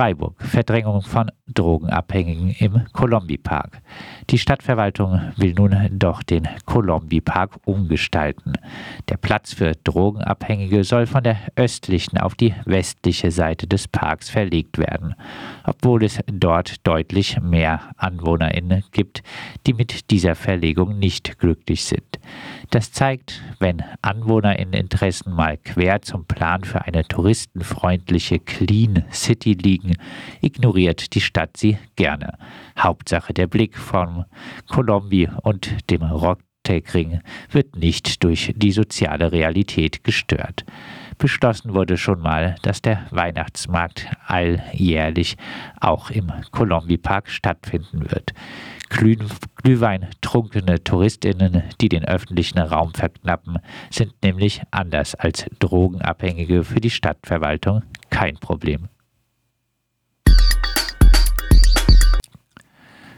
Freiburg. Verdrängung von Drogenabhängigen im Kolombi-Park. Die Stadtverwaltung will nun doch den Kolombi-Park umgestalten. Der Platz für Drogenabhängige soll von der östlichen auf die westliche Seite des Parks verlegt werden, obwohl es dort deutlich mehr AnwohnerInnen gibt, die mit dieser Verlegung nicht glücklich sind. Das zeigt, wenn AnwohnerInnen-Interessen mal quer zum Plan für eine touristenfreundliche Clean City liegen, ignoriert die Stadt sie gerne. Hauptsache der Blick vom Colombi und dem Rocktake-Ring wird nicht durch die soziale Realität gestört. Beschlossen wurde schon mal, dass der Weihnachtsmarkt alljährlich auch im Colombi Park stattfinden wird. Glühwein trunkene Touristinnen, die den öffentlichen Raum verknappen, sind nämlich anders als Drogenabhängige für die Stadtverwaltung kein Problem.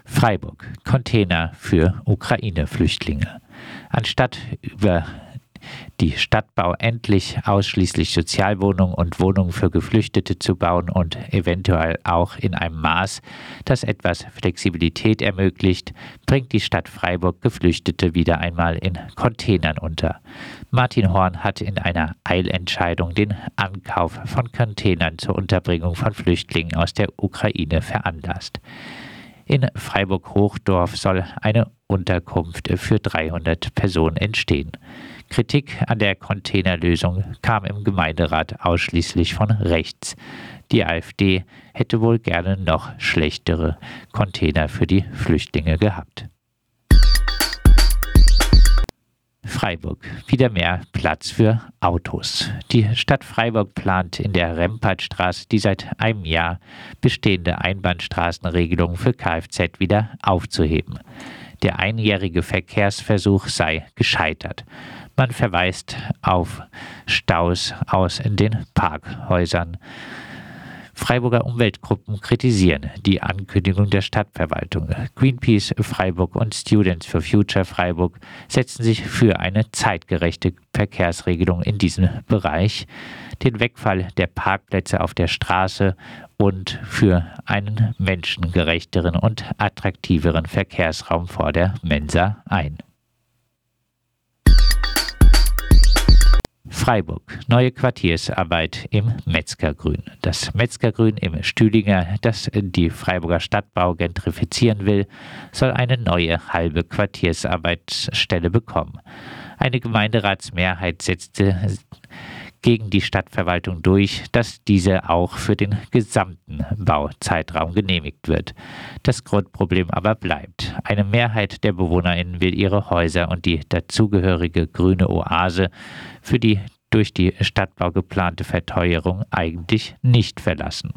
Freiburg. Container für Ukraine-Flüchtlinge. Anstatt über die Stadtbau endlich ausschließlich Sozialwohnungen und Wohnungen für Geflüchtete zu bauen und eventuell auch in einem Maß, das etwas Flexibilität ermöglicht, bringt die Stadt Freiburg Geflüchtete wieder einmal in Containern unter. Martin Horn hat in einer Eilentscheidung den Ankauf von Containern zur Unterbringung von Flüchtlingen aus der Ukraine veranlasst. In Freiburg-Hochdorf soll eine Unterkunft für 300 Personen entstehen. Kritik an der Containerlösung kam im Gemeinderat ausschließlich von rechts. Die AfD hätte wohl gerne noch schlechtere Container für die Flüchtlinge gehabt. Freiburg. Wieder mehr Platz für Autos. Die Stadt Freiburg plant in der Rempartstraße die seit einem Jahr bestehende Einbahnstraßenregelung für Kfz wieder aufzuheben. Der einjährige Verkehrsversuch sei gescheitert. Man verweist auf Staus aus den Parkhäusern. Freiburger Umweltgruppen kritisieren die Ankündigung der Stadtverwaltung. Greenpeace Freiburg und Students for Future Freiburg setzen sich für eine zeitgerechte Verkehrsregelung in diesem Bereich, den Wegfall der Parkplätze auf der Straße und für einen menschengerechteren und attraktiveren Verkehrsraum vor der Mensa ein. Freiburg. Neue Quartiersarbeit im Metzgergrün. Das Metzgergrün im Stühlinger, das die Freiburger Stadtbau gentrifizieren will, soll eine neue halbe Quartiersarbeitsstelle bekommen. Eine Gemeinderatsmehrheit setzte gegen die Stadtverwaltung durch, dass diese auch für den gesamten Bauzeitraum genehmigt wird. Das Grundproblem aber bleibt. Eine Mehrheit der BewohnerInnen will ihre Häuser und die dazugehörige grüne Oase für die durch die Stadtbau geplante Verteuerung eigentlich nicht verlassen.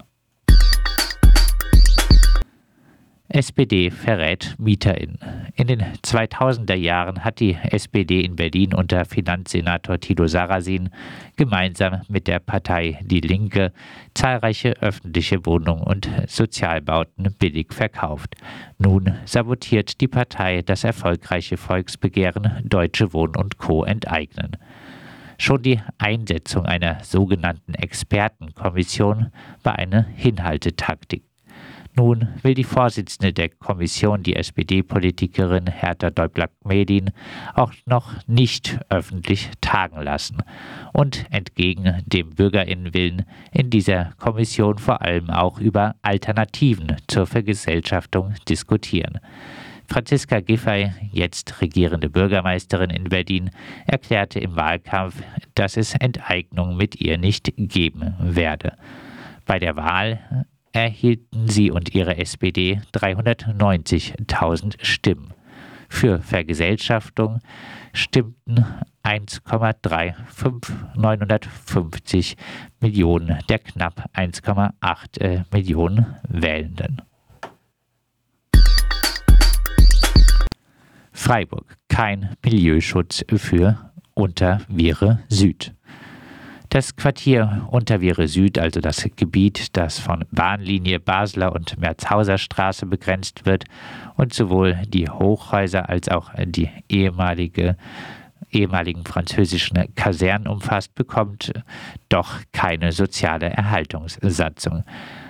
SPD verrät MieterInnen. In den 2000er Jahren hat die SPD in Berlin unter Finanzsenator Tito Sarrazin gemeinsam mit der Partei Die Linke zahlreiche öffentliche Wohnungen und Sozialbauten billig verkauft. Nun sabotiert die Partei das erfolgreiche Volksbegehren Deutsche Wohnen und Co. enteignen. Schon die Einsetzung einer sogenannten Expertenkommission war eine Hinhaltetaktik. Nun will die Vorsitzende der Kommission, die SPD-Politikerin Hertha Däubler-Medin, auch noch nicht öffentlich tagen lassen und entgegen dem Bürgerinnenwillen in dieser Kommission vor allem auch über Alternativen zur Vergesellschaftung diskutieren. Franziska Giffey, jetzt regierende Bürgermeisterin in Berlin, erklärte im Wahlkampf, dass es Enteignung mit ihr nicht geben werde. Bei der Wahl erhielten sie und ihre SPD 390.000 Stimmen. Für Vergesellschaftung stimmten 1,35950 Millionen der knapp 1,8 äh, Millionen Wählenden. Freiburg. Kein Milieuschutz für Unterviere Süd. Das Quartier Unterviere Süd, also das Gebiet, das von Bahnlinie Basler und Merzhauser Straße begrenzt wird und sowohl die Hochhäuser als auch die ehemalige ehemaligen französischen Kasernen umfasst, bekommt doch keine soziale Erhaltungssatzung.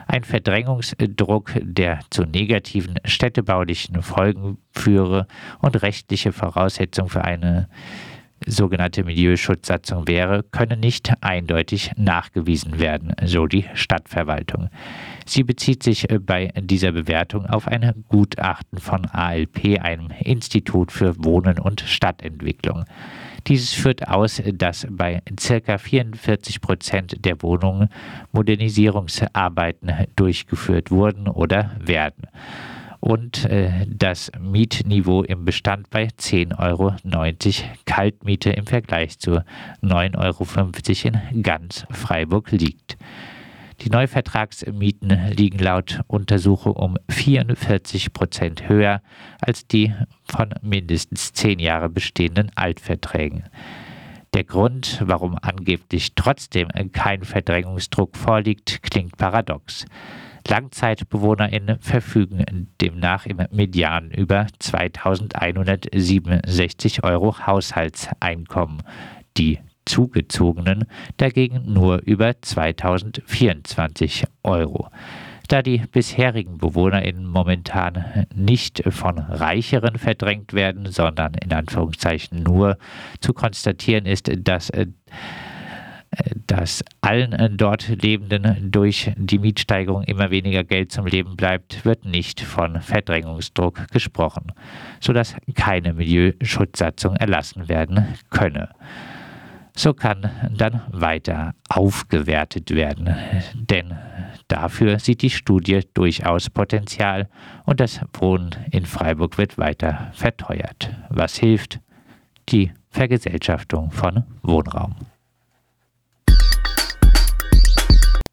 Ein Verdrängungsdruck, der zu negativen städtebaulichen Folgen führe und rechtliche Voraussetzung für eine sogenannte Milieuschutzsatzung wäre, könne nicht eindeutig nachgewiesen werden, so die Stadtverwaltung. Sie bezieht sich äh, bei dieser Bewertung auf ein Gutachten von ALP, einem Institut für Wohnen und Stadtentwicklung. Dieses führt aus, dass bei ca. 44 Prozent der Wohnungen Modernisierungsarbeiten durchgeführt wurden oder werden und äh, das Mietniveau im Bestand bei 10,90 Euro Kaltmiete im Vergleich zu 9,50 Euro in ganz Freiburg liegt. Die Neuvertragsmieten liegen laut Untersuchung um 44 Prozent höher als die von mindestens zehn Jahre bestehenden Altverträgen. Der Grund, warum angeblich trotzdem kein Verdrängungsdruck vorliegt, klingt paradox. LangzeitbewohnerInnen verfügen demnach im Median über 2167 Euro Haushaltseinkommen. Die Zugezogenen dagegen nur über 2024 Euro. Da die bisherigen BewohnerInnen momentan nicht von Reicheren verdrängt werden, sondern in Anführungszeichen nur zu konstatieren ist, dass äh, dass allen äh, dort Lebenden durch die Mietsteigerung immer weniger Geld zum Leben bleibt, wird nicht von Verdrängungsdruck gesprochen, sodass keine Milieuschutzsatzung erlassen werden könne. So kann dann weiter aufgewertet werden, denn dafür sieht die Studie durchaus Potenzial und das Wohnen in Freiburg wird weiter verteuert. Was hilft? Die Vergesellschaftung von Wohnraum.